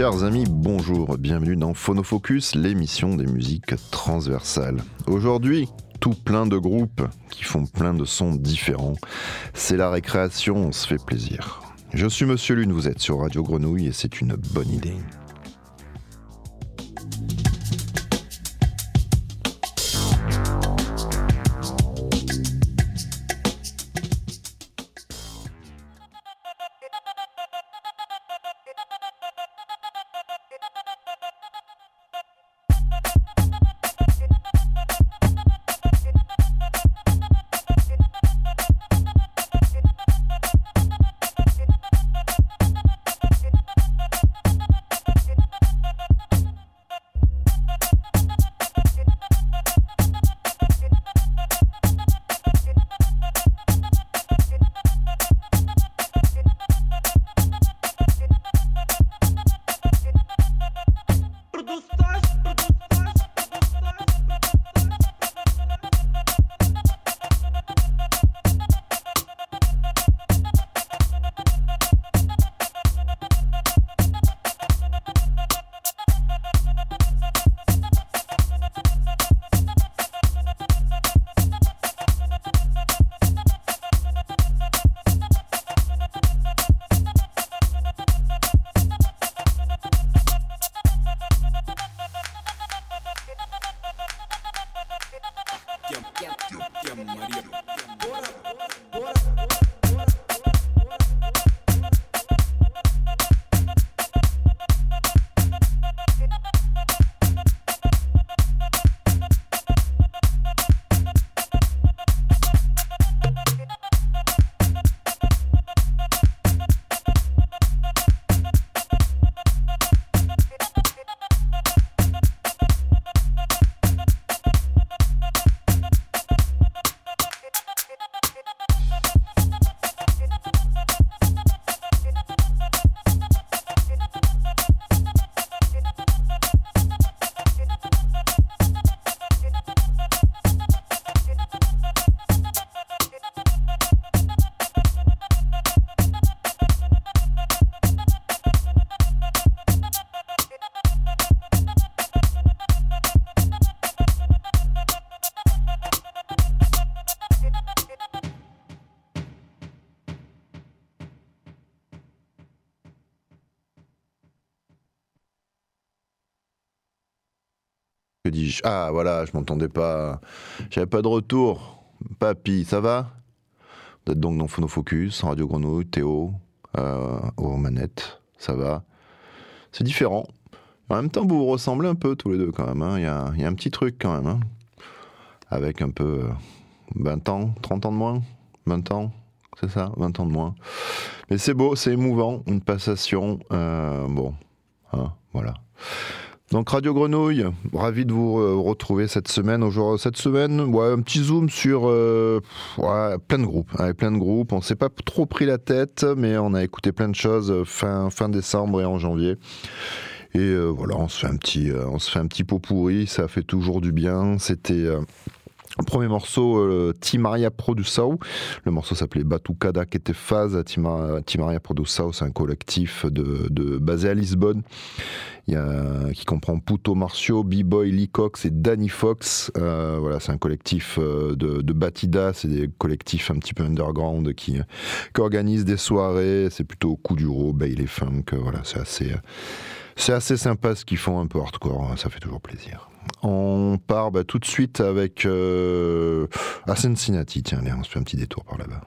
Chers amis, bonjour, bienvenue dans Phonofocus, l'émission des musiques transversales. Aujourd'hui, tout plein de groupes qui font plein de sons différents. C'est la récréation, on se fait plaisir. Je suis Monsieur Lune, vous êtes sur Radio Grenouille et c'est une bonne idée. Ah voilà, je m'entendais pas. J'avais pas de retour. Papy, ça va? Vous êtes donc dans Phonofocus, Radio Grenouille, Théo, euh, aux manettes, ça va? C'est différent. En même temps, vous vous ressemblez un peu tous les deux quand même. Hein. Il y, a, un petit truc quand même. Hein. Avec un peu 20 euh, ans, 30 ans de moins? 20 ans, c'est ça? 20 ans de moins. Mais c'est beau, c'est émouvant, une passation. Euh, bon, hein, voilà. Donc Radio Grenouille, ravi de vous euh, retrouver cette semaine. Aujourd'hui, cette semaine, ouais, un petit zoom sur euh, plein de groupes, plein de groupes. On s'est pas trop pris la tête, mais on a écouté plein de choses euh, fin fin décembre et en janvier. Et voilà, on se fait un petit, on se fait un petit pot pourri. Ça fait toujours du bien. C'était Premier morceau, euh, Timaria Produção. Le morceau s'appelait Batucada que te faz. Timaria Produção, c'est un collectif de, basé à Lisbonne. Il y a, qui comprend Puto Marcio, B-Boy, Lee Cox et Danny Fox. Euh, voilà, c'est un collectif euh, de, de Batida, c'est des collectifs un petit peu underground qui, qui organisent des soirées. C'est plutôt coup du ro, Bailey Funk. Voilà, c'est assez, c'est assez sympa ce qu'ils font un peu hardcore. Ça fait toujours plaisir. On part bah, tout de suite avec euh, à Cincinnati. Tiens, allez, on se fait un petit détour par là-bas.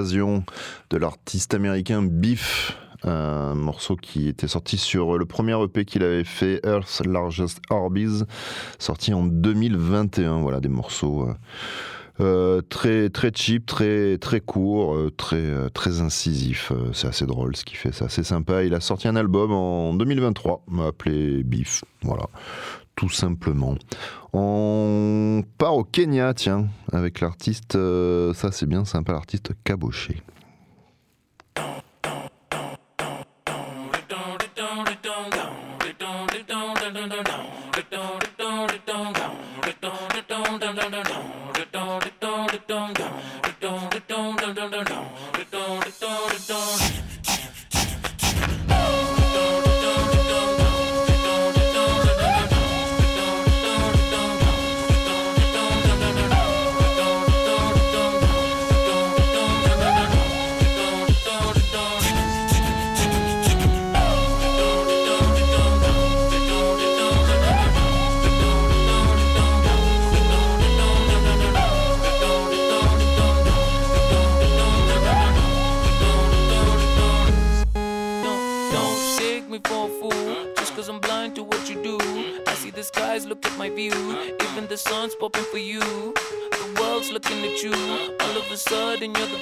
De l'artiste américain Beef. Un morceau qui était sorti sur le premier EP qu'il avait fait, Earth's Largest Orbies, sorti en 2021. Voilà, des morceaux euh, euh, très très cheap, très très court, euh, très très incisif. c'est assez drôle ce qu'il fait, c'est assez sympa. Il a sorti un album en 2023, appelé Beef. Voilà, tout simplement. On part au Kenya, tiens, avec l'artiste, ça c'est bien sympa, l'artiste Caboché.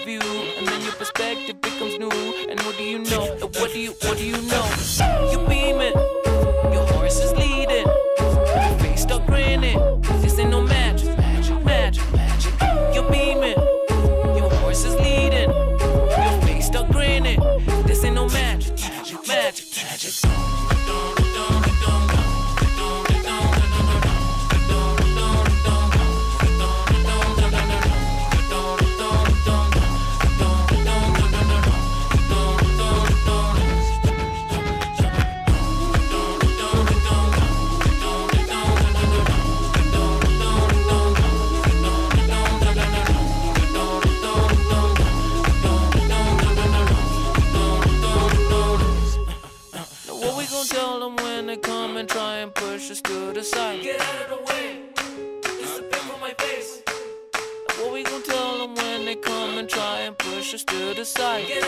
view, and then your perspective becomes new. And what do you know? And what do you, what do you know? You beaming, your horse is leading. side.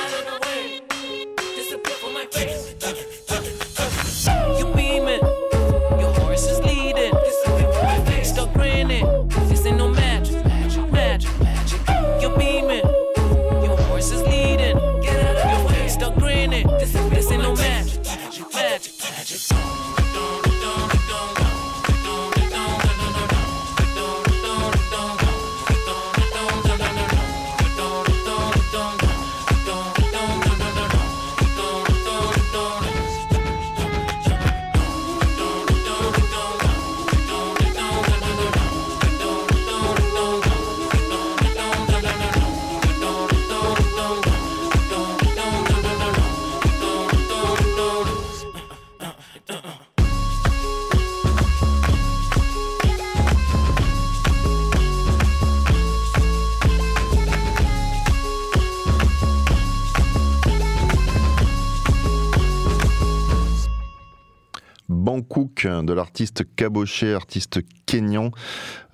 De l'artiste Caboché, artiste kényan,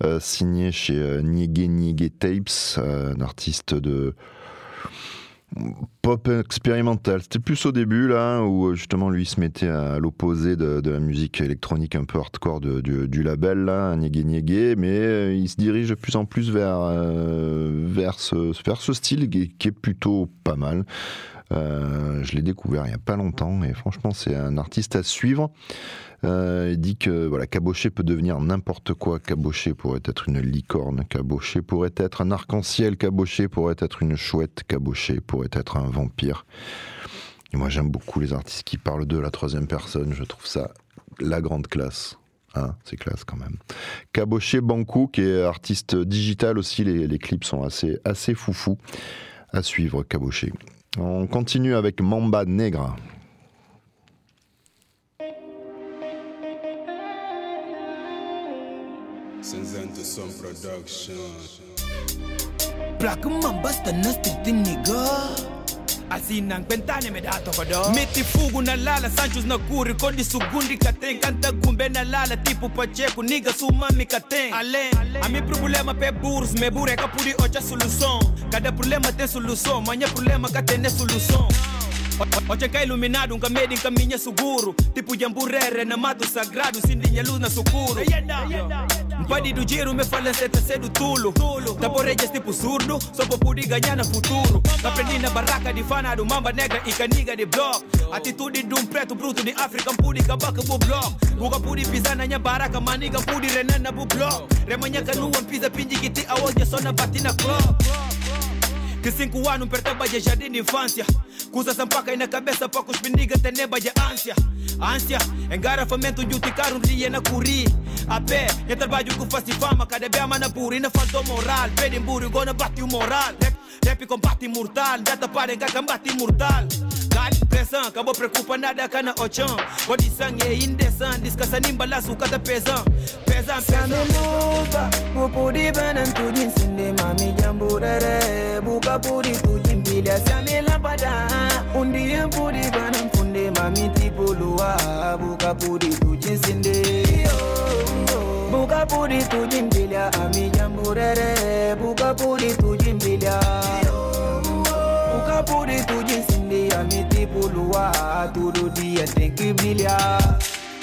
euh, signé chez euh, Nyege Tapes, euh, un artiste de pop expérimental. C'était plus au début, là, où justement lui se mettait à l'opposé de, la musique électronique un peu hardcore du, label, là, Nyege mais il se dirige de plus en plus vers, vers, ce, vers ce style qui, est plutôt pas mal. je l'ai découvert il n'y a pas longtemps et franchement c'est un artiste à suivre. Euh, il dit que voilà, caboché peut devenir n'importe quoi. Caboché pourrait être une licorne. Caboché pourrait être un arc-en-ciel. Caboché pourrait être une chouette. Caboché pourrait être un vampire. Et moi, j'aime beaucoup les artistes qui parlent de la troisième personne. Je trouve ça la grande classe. Hein, c'est classe quand même. Caboché Bankou, qui est artiste digital aussi. Les, clips sont assez, assez foufou. À suivre, Caboché. On continue avec Mamba Negra. Street, nigga. asina nkwentane medatokodo miti fugu na lala sanchus na kuri kodi sugundi katen kanta gumbe na lala tipu pacheku niga sumami katen ale ami problema pe burs me bure kapuri ocha solution. Kada problema ten solution manya problema katene solution. Ocha ka iluminado, um caminho em caminha seguro Tipo jamburere na mato sagrado, sem linha luz na socorro yeah, yeah, yeah, yeah. Do dujiru me nseta sedu tulu. Tulo Taporejas tipo surdo, só pra poder ganhar no futuro na barraca de fana mamba negra e caniga de block. Atitude de um preto bruto de acabar com o block. Buga pudi pisar na minha maniga mpudi renana bu block. Remanha canuan pisa pinji que te aonde só na bati na clock. Que cinco anos perturba de jardim de infância Cusa sampaca na teneba ânsia engara famento yutikarum liyena kuri. Ape ya trabalho com face fama cada bem mana puri na falta moral. Pedem buri gona bate o moral. Rap, rap combate imortal data para engar combate imortal gali pressão acabou preocupa nada cana ochão condição é indecente descansa nimba lá sucata pesão pesão pesão mova mupuri benan tu jinsinde mami jamburere buka puri tu jimbilha se a minha lâmpada um dia puri benan Mami ti pulua, buka pudi tu jinsinde. Buka pudi tu jimbilia, ame mamiti poluwa bukapuri tujinsinde bukapuri tujimbilia amijamburere bukapuri tujimbilia bukapuri tujisindi amiti poluwa turudie tenkibilia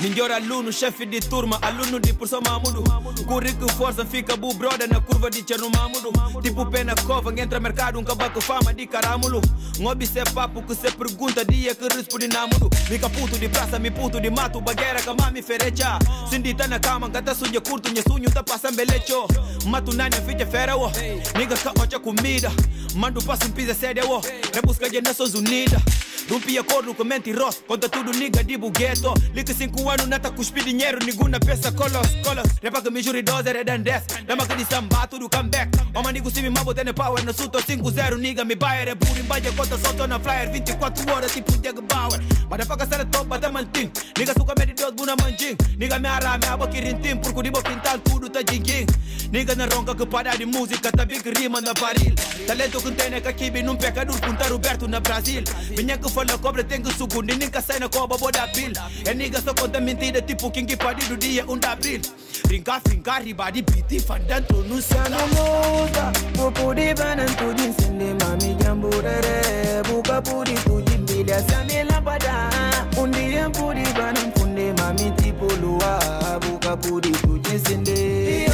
Ninguém aluno, chefe de turma, aluno de por Mamudu. Currículo força fica bu brother na curva de Cherno Mamudu. Tipo pé na cova, entra mercado, um cabaco fama de caramulo. Ngobi se papo que se pergunta, dia que responde namudo. Mica puto de praça, me puto de mato, bagueira, mami ferecha. Sindita na cama, gata suja curto, minha sunho tá passando belecho. Mato nanya, ficha fera, wo. Nigga ka ocha comida. Mando passo um pisa séria, wo. Rebusca de Nações Unidas. Rompi acordo com mentiroso, conta tudo nigga de bugueto. Liga cinco anos, nata cuspi dinheiro, ninguna peça colos, colos. Repa que me jure dose, redan 10. Dama que samba, tudo comeback. Oma nigo se me mabo, tem power, no suto 5-0, nigga me buyer, é burro, embaixo, conta solto na flyer, 24 horas, tipo Diego Bauer. Motherfucker, sara top, bata mantim. Nigga suka me de dos, buna manjing. Nigga me ara, me aba kirintim, por cudibo quintal, tudo tá jinguing. Nigga na ronca que para de música, tá big rima na baril. Talento que tem, né, que aqui, num pecador, punta Roberto na Brasil. Minha que fala cobra tem que segundo e nunca sai na coba boda bil É nigga só conta the fundamentii de tipul Kingy Padi Dudie undabil Ringa finga ribadi biti fandan tonu sana Namuta Popudi banan tujin sende mami jamburere Buka pudi tujin bilia sami lapada Undiye pudi banan kunde mami tipuluwa Buka pudi tujin sende.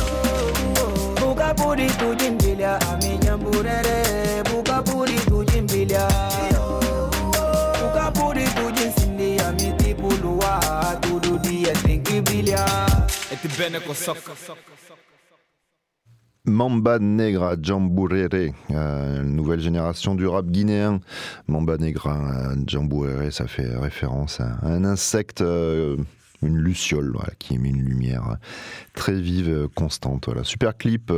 Buka pudi tujin bilia ami jamburere Mamba Negra, Jamburere, euh, nouvelle génération du rap guinéen. Mamba Negra, euh, Jamburere, ça fait référence à un insecte, euh, une luciole, qui émet une lumière très vive, constante. Voilà. Super clip,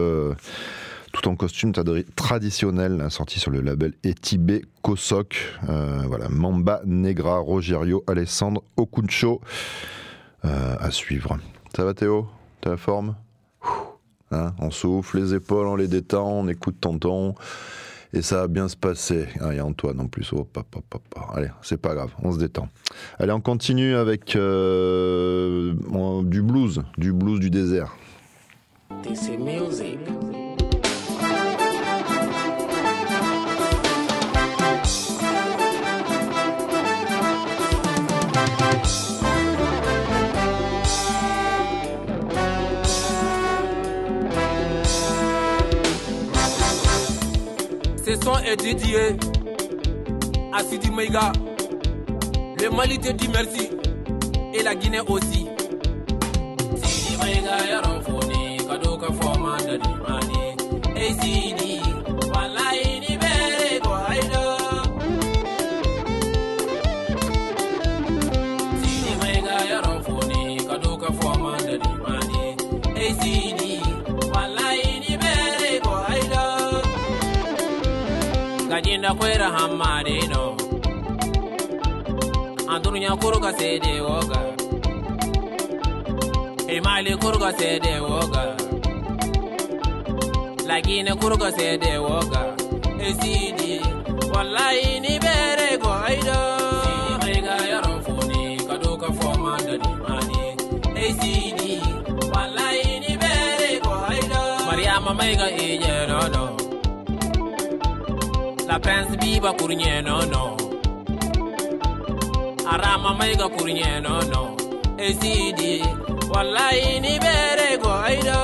tout en costume traditionnel, sorti sur le label Etibé Kosok. Voilà, Mamba Negra, Rogerio, Alessandre Okuncho. Euh, à suivre. Ça va Théo? T'as la forme? Hein, on souffle les épaules, on les détend, on écoute tonton. Et ça va bien se passer. Ah, il y a Antoine en plus. Oh, papa, papa. Allez, c'est pas grave, on se détend. Allez, on continue avec euh, du blues, du blues du désert. Music. Est dédié à Sidi Meiga. Le Mali te dit merci et la Guinée aussi. Sidi Meiga yaron foni kado ka forma da dimani. Hey Sidi, gajinda kwera hammade no andurunya kurga sede woga. E mali kurga sede woga. Lagine kurga sede woga. E sidi wallahi ni be aida Sidi mai ga yaron funi ka doka foma da limani Hey Sidi wallahi ni bere ko aida Mariama mai ga ije prince biba kurnye no no. Arama mai ga kurnye no no. Hey Sidi wallahi ni bere ko aida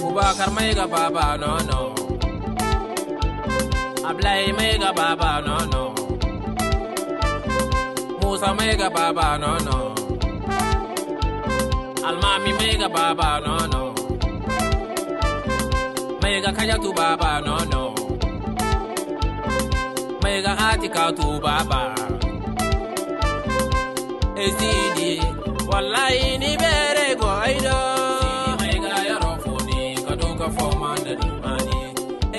Bubakar mai ga baba no no. Ablai mai ga baba no no. Musa mai ga baba no no. Almami mai ga baba no no Mai ga kajatu baba no no. Mai ga atika tu baba. Ezidi wallahi ni bere go aido Mai ga yaron funi ka doka foma da limani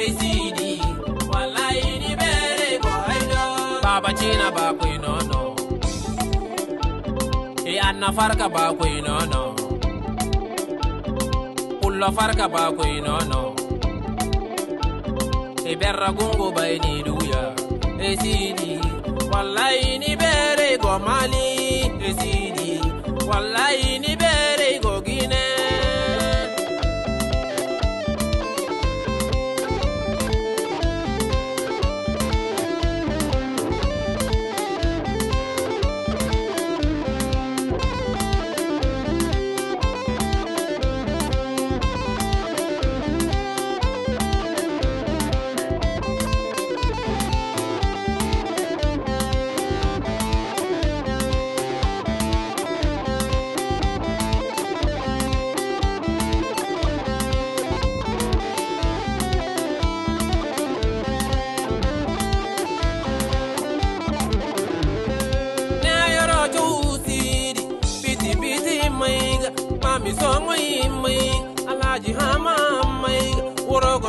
Ezidi wallahi ni bere go Baba china ba kwe no no. E anna farka ba no no. Pullo farka ba no no e berra gongo bayni duya e sidi wallahi ni bere go mali. E sidi wallahi ni bere go guinea.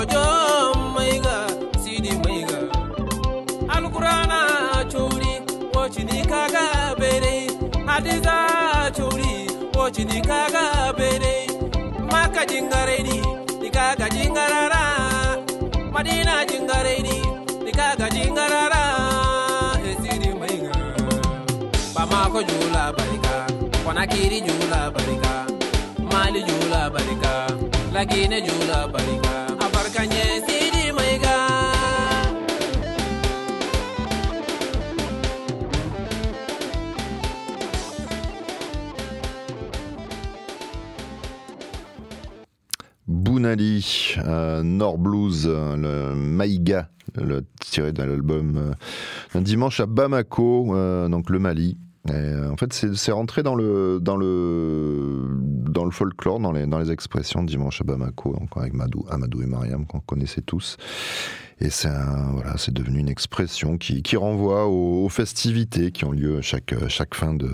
Wɔrɔgɔjɔ maiga sidi maiga. Alukurana cori wɔcini kaga bere. Hadiza cori wɔcini kaga bere. Maka jingaredi ikaga jingarara. Madina jingaredi ikaga jingarara. Esidi maiga. Bamako jula barika, Konakiri jula barika, Mali jula barika, Lagine jula barika, Bounali, euh, Nord Blues, euh, le Maïga, tiré de l'album euh, Un dimanche à Bamako, donc le Mali. Euh, en fait, c'est rentré dans le, dans, le, dans le folklore, dans les, dans les expressions dimanche à Bamako, donc avec Madou, Amadou et Mariam, qu'on connaissait tous. Et c'est voilà, devenu une expression qui, qui renvoie aux, aux festivités qui ont lieu chaque, chaque fin de,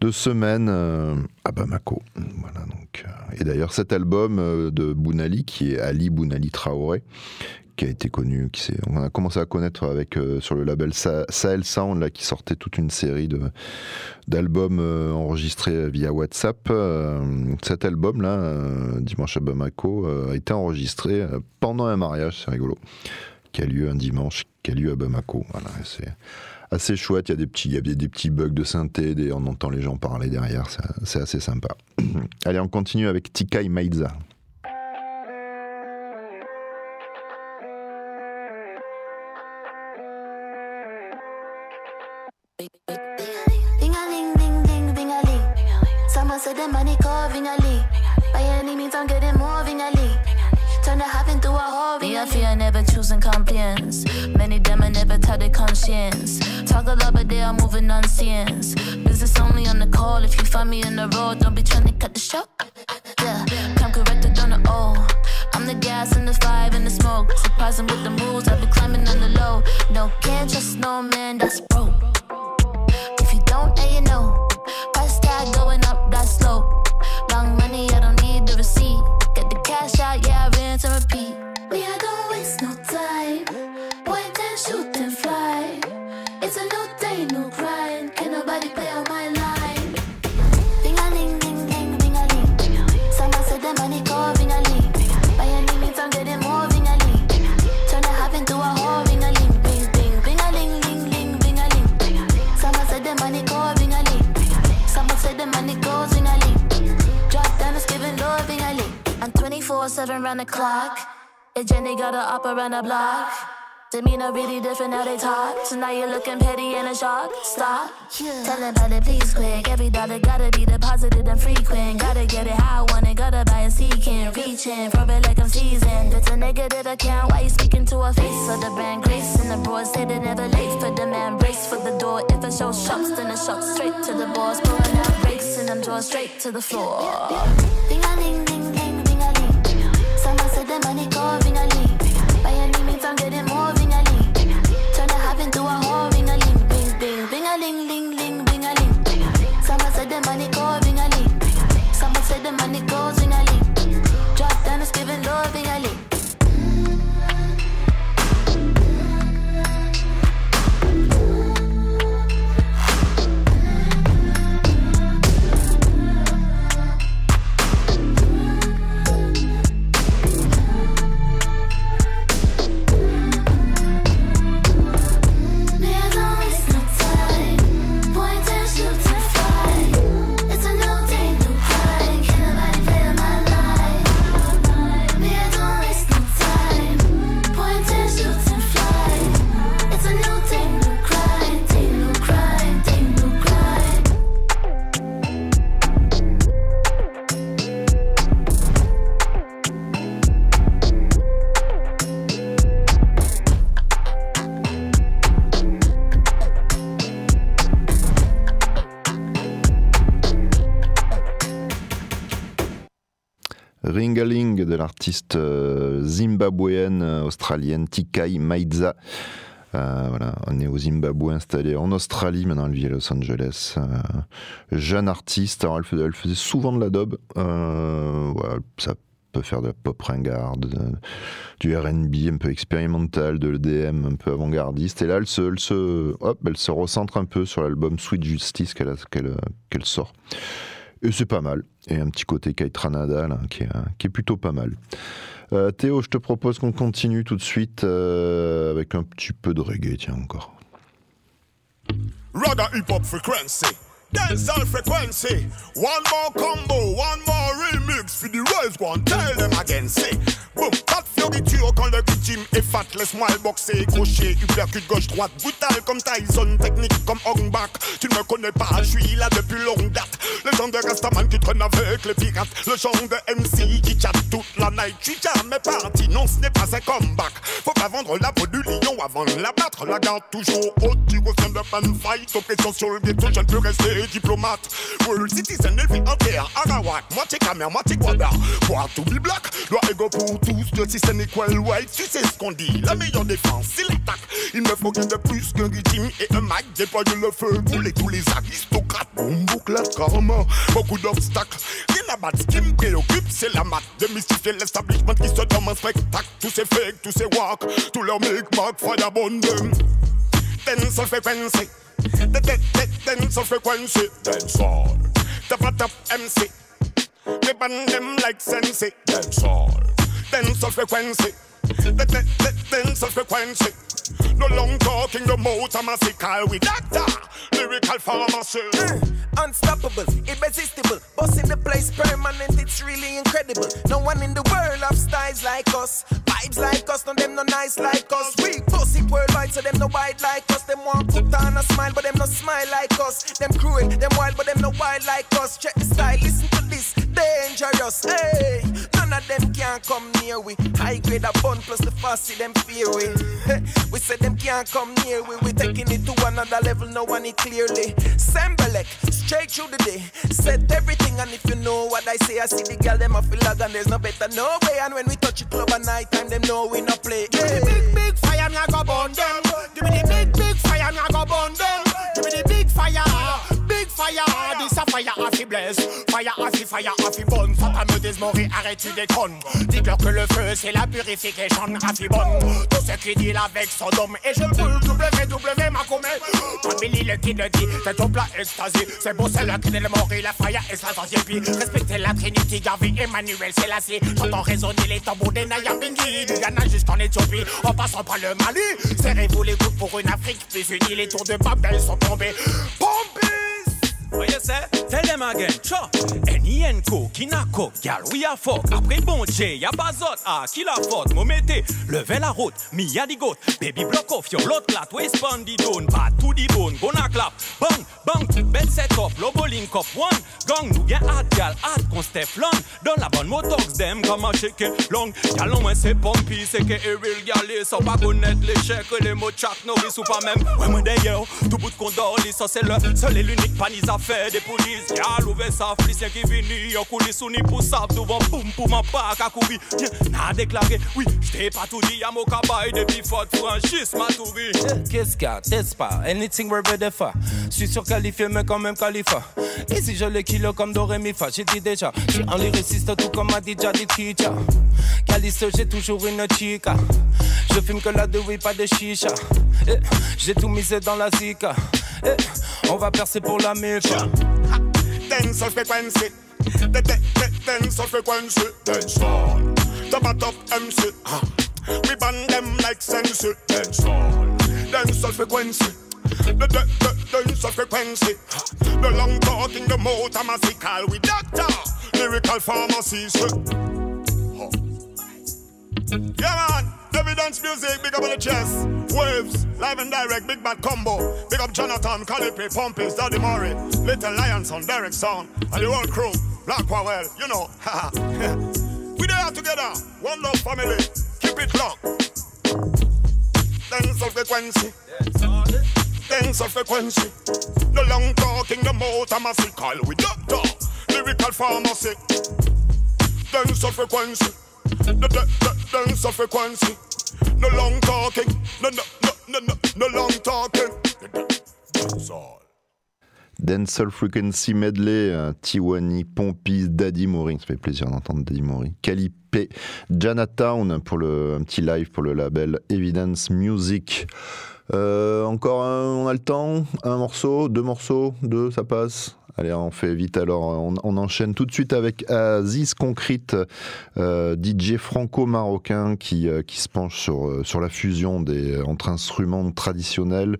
de semaine euh, à Bamako. Voilà, donc, euh, et d'ailleurs, cet album de Bounali, qui est Ali Bounali Traoré, qui a été connu, on a commencé à connaître avec euh, sur le label Sa- Sahel Sound, là, qui sortait toute une série de d'albums euh, enregistrés via WhatsApp. Euh, cet album-là, euh, Dimanche à Bamako, euh, a été enregistré euh, pendant un mariage, c'est rigolo, qui a lieu un dimanche, qui a lieu à Bamako. C'est assez chouette. Il y a des petits, bugs de synthé, on entend les gens parler derrière. C'est, assez sympa. Allez, on continue avec Tikai Maïza. Ding a ling, ding, ding, ding a ling. Someone said the money call ring a ling. By any means, I'm getting more ring a ling. Turn the half into a whole Me, I fear never choosing compliance. Many them I never tell their conscience. Talk a lot, but they are moving on science. Business only on the call. If you find me on the road, don't be trying to cut the show. Yeah, come corrected on the O. I'm the gas and the five and the smoke. Surprising with the moves, I've been climbing on the low. No, can't trust no man, that's broke. Different round the clock. And Jenny got her up around the block. Demeanor really different how they talk. So now you're looking petty and a shock. Stop. Tell them about it, please quick. Every dollar gotta be deposited and frequent. Gotta get it how I want it. Gotta buy a seeking. Reaching for it like I'm seasoned. It's a negative account. Why you speaking to a face of the brand grace? And the broad say they never late for the man. Brace for the door. If it shows shops, then it shops straight to the boss. Pulling out brakes and them drawers straight to the floor. Ding a Ringaling de l'artiste euh, zimbabwéenne euh, australienne Tikai Maidza. Euh, voilà, on est au Zimbabwe installé en Australie, maintenant elle vit à Los Angeles. Jeune artiste, alors elle faisait, souvent de la dub. Euh, voilà, ça peut faire de la pop ringarde, de- du RB un peu expérimental, de l'EDM un peu avant-gardiste. Et là, elle se, elle se, hop, elle se recentre un peu sur l'album Sweet Justice qu'elle sort. Et c'est pas mal. Et un petit côté Kaitranada là, qui, est, qui est plutôt pas mal. Euh, Théo, je te propose qu'on continue tout de suite euh, avec un petit peu de reggae, tiens encore. Rather hip hop frequency. Dancehall frequency. One more combo, one more remix for the rise one. Tell them again, say. Boom, fioriture quand le team est fat. Laisse-moi le boxer, crochet, uppercut gauche-droite. Brutal comme Tyson, technique comme Hornback. Tu ne me connais pas, je suis là depuis longue date. Le genre de Rastaman qui traîne avec les pirates. Le genre de MC qui chatte toute la night. Suis jamais parti, non, ce n'est pas un comeback. Faut pas vendre la peau du lion avant de la battre. La garde toujours haute, tu reviens de pan fight. Oppression sur le ghetto, je ne peux rester diplomate. World citizen, élevé en terre, Arawak, moitié caméra, moitié guada. Pour to be black, doit ego pour tous, le système white. Tu sais ce qu'on dit, la meilleure défense, c'est l'attaque. Il me faut rien de plus qu'un régime et un Mac. Déploie le feu, brûler tous les aristocrates. Boum, bouclette, karma, beaucoup d'obstacles. Rien à battre, ce qui me préoccupe, c'est la mat. Démystifier l'establishment qui se donne un spectacle. Tous ces fakes, tous ces walk, tous leurs make-back, fire bond them. Dancehall frequency. The dead, dead, dancehall frequency. Dancehall. Top a top MC. They ban them like sensei. Dancehall. Dental frequency. Dental frequency. No long talking, no mouth a massical with doctor. Lyrical pharmacy. Mm, unstoppable, irresistible, boss in the place permanent, it's really incredible. No one in the world of styles like us, vibes like us, no them no nice like us. We boss it worldwide, so them no wide like us. Them want put on a smile, but them no smile like us. Them cruel, them wild, but them no wild like us. Check the style, listen to this, dangerous. Hey, none of them can come near we. High grade a bun plus the fussy, them fear we. we said them can't come near we. We taking it to another level, no one it clearly. Sembalek, straight through the day. Set everything, and if you know what I say, I see the girl, them a feel like, and there's no better no way. And when we touch it club at night time, them know we no play. Give me the big, big fire, me I go burn them. Give me the big, big fire, me I go burn them. Give me the big fire, fire. This a fire à fi blaze, fire à fi fire à fi bonne. Faut pas me désmorer, arrête tu déconnes. Dis-leur que le feu c'est la purification à fi bonne. Tout ce qui dit avec son homme et je brûle WW ma comète. Family le qui le dit, c'est au plat extasie. C'est beau c'est là qui est le mort et la fire la troisième puis respectez la Trinity, Garvey, Emmanuel, Selassie. J'entends résonner les tambours des Naya Bingi. Du Ghana jusqu'en Éthiopie, en passant par le Mali. Serrez-vous les coudes pour une Afrique plus unie. Les tours de Babel sont tombés. Pompis! What you say? Tell them again, chop. Any and co, kinako, gal, we fuck. Après bon J, y'a pas zot, ah, qui la faute, mo mette, levez la route, mi y'a di baby block off your lot plat, we spawn di down, bad to di bone, gonna clap, bang, bang, bed set up, lobo link up, one, gang, nous gen hard gal, hard kon Steflon, don la bonne motox dem, comme a shake long, gal on c'est pompi, c'est que real gal, ça pas connaître les chèques, les mots chat, novice ou pas même, ouais, moi d'ailleurs, tout bout de condoli, ça c'est le seul et l'unique panis à faire des polices, gal, ouvert ça, flicien qui vini, en coulisses, ou ni pour ça, devant boum, pour ma pack à courir, n'a déclaré, oui, tout dit, à mon cabaye, depuis Fort Franchis, ma tourie. Qu'est-ce qu'il y a? T'es pas? Anything we're ready for Je suis surqualifié mais quand même qualifié Ici je les kilo comme Doremifa J'ai dit déjà J'suis un lyriciste tout comme a dit Teacher Caliste j'ai toujours une chica. Je fume que la de oui pas de chicha. Eh, J'ai tout misé dans la zika Eh, On va percer pour la méfa Dance of frequency. The dance of frequency. Dance on. Top a top MC. Ah. We ban them like sense. Dance on. Dance of frequency. The de- de- dance frequency. Ah. The long talking, the motor musical. We doctor. Lyrical pharmacies. Ah. Yeah, man. Evidence music, big up on the chest. Waves, live and direct, big bad combo. Big up Jonathan, Calipe, Pompis, Daddy Murray, Little Lions on Derek Sound, and the whole crew. Black Powell, you know. we there together, one love family. Keep it locked. Dance of frequency. Dance of frequency. No long talking, the motor musical. We doctor, lyrical pharmacy. Dance of frequency. Dance of frequency. No long talking. No, no, no, no, no, no long talking. That's all. Dancehall Frequency Medley, euh, Tiwani, Pompis, Daddy Mori. Ça fait plaisir d'entendre Daddy Mori. Calipé, Janatown pour le, un petit live pour le label Evidence Music. Euh, encore un, on a le temps Un morceau Deux morceaux Deux, ça passe Allez, on fait vite alors. On, enchaîne tout de suite avec Aziz Concrete, euh, DJ franco-marocain qui, euh, qui se penche sur, sur la fusion des, entre instruments traditionnels,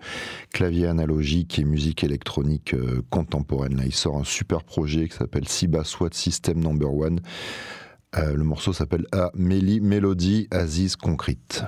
clavier analogique et musique électronique contemporaine. Là, il sort un super projet qui s'appelle Siba Swat System Number One. Le morceau s'appelle A Meli Melody Aziz Concrete.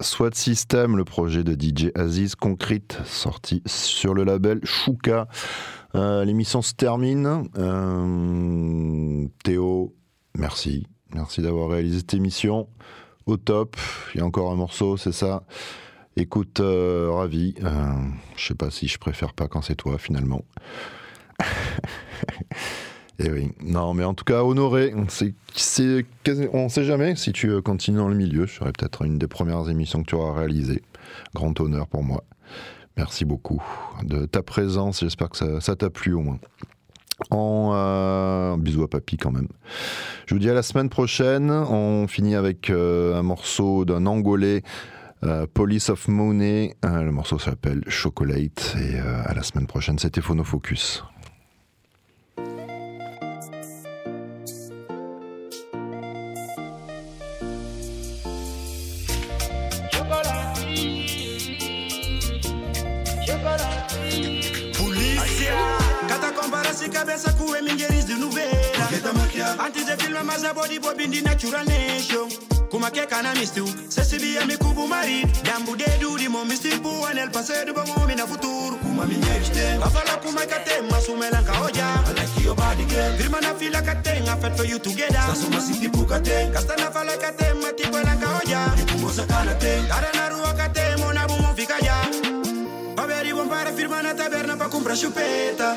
SWAT System, le projet de DJ Aziz Concrete, sorti sur le label Shuka. Euh, l'émission se termine. Euh, Théo, merci. Merci d'avoir réalisé cette émission. Au top. Il y a encore un morceau, c'est ça. Écoute, euh, ravi. je sais pas si je préfère pas quand c'est toi, finalement. Et eh oui. Non, mais en tout cas, honoré. On sait, sait jamais si tu continues dans le milieu. Je serai peut-être une des premières émissions que tu auras réalisées. Grand honneur pour moi. Merci beaucoup de ta présence. J'espère que ça t'a plu au moins. En euh, bisous à papy quand même. Je vous dis à la semaine prochaine. On finit avec euh, un morceau d'un Angolais, euh, Police of Money. le morceau s'appelle Chocolate. Et à la semaine prochaine, c'était Phonofocus. Antize filme mas body popping the natural nation. Kumakeka na mistu sesibia mikubu mari. Dambudedu limo misipu anel pasedu bomomi na futuru kumaminyejte kafala kumaikate masumela nkaoja alakiyo badike firma na fila kate ngafet for you together. Sasuma sitipu kate. Kasta na fala kate matipela nkaoja ikumosa kanate kara na ruwa kate mona bumo fikaja Paveri bombara firma na taberna pa comprar chupeta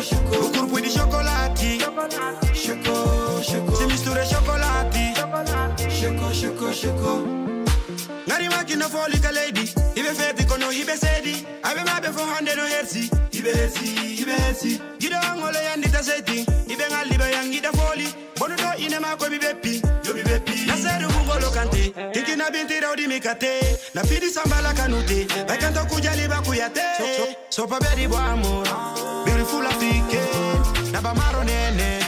O corpo de chocolate Choco, choco. Se mistura chocolate Choco, choco, choco Body walking no fall like a lady. Ibe febi kono ibe I Abe ma be 400 no herzi. Ibe herzi, ibe herzi. Gido angole yandi ta seti. Ibe ngali ba yangi da foli. Bono do ine ma ko bibepi. Yo bibepi. Na seru kungolo kante. Tiki na binti raudi mikate. Na I sambala kanute. Ba kanto kujali ba kuyate. So pa bedi bo amora. Beautiful I Na ba maro nene.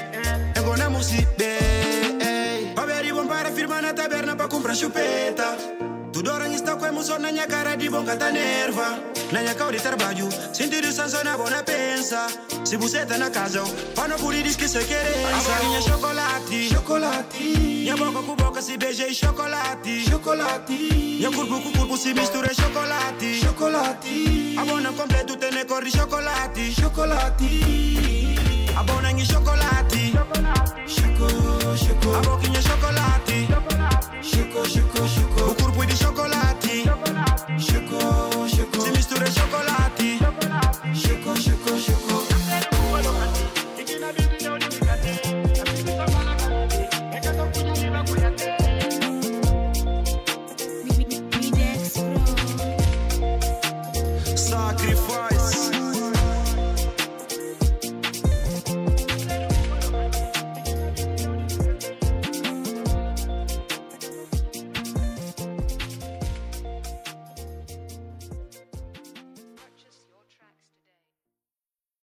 Engona musite. Pa bedi bon para firmana taberna pa compra chupeta. Tudora está com emoção na minha cara de boca tá nerva. Na minha cara trabalho Sentido sanso na bona pensa. Se tá na casa Para não por diz que você querer Saguinha chocolate Chocolate Minha boca com boca se beija em chocolate Chocolate Minha corpo com corpo se mistura chocolate Chocolate A bona completo tem cor chocolate Chocolate A bona em chocolate Choco, choco A boquinha chocolate Choco, choco, choco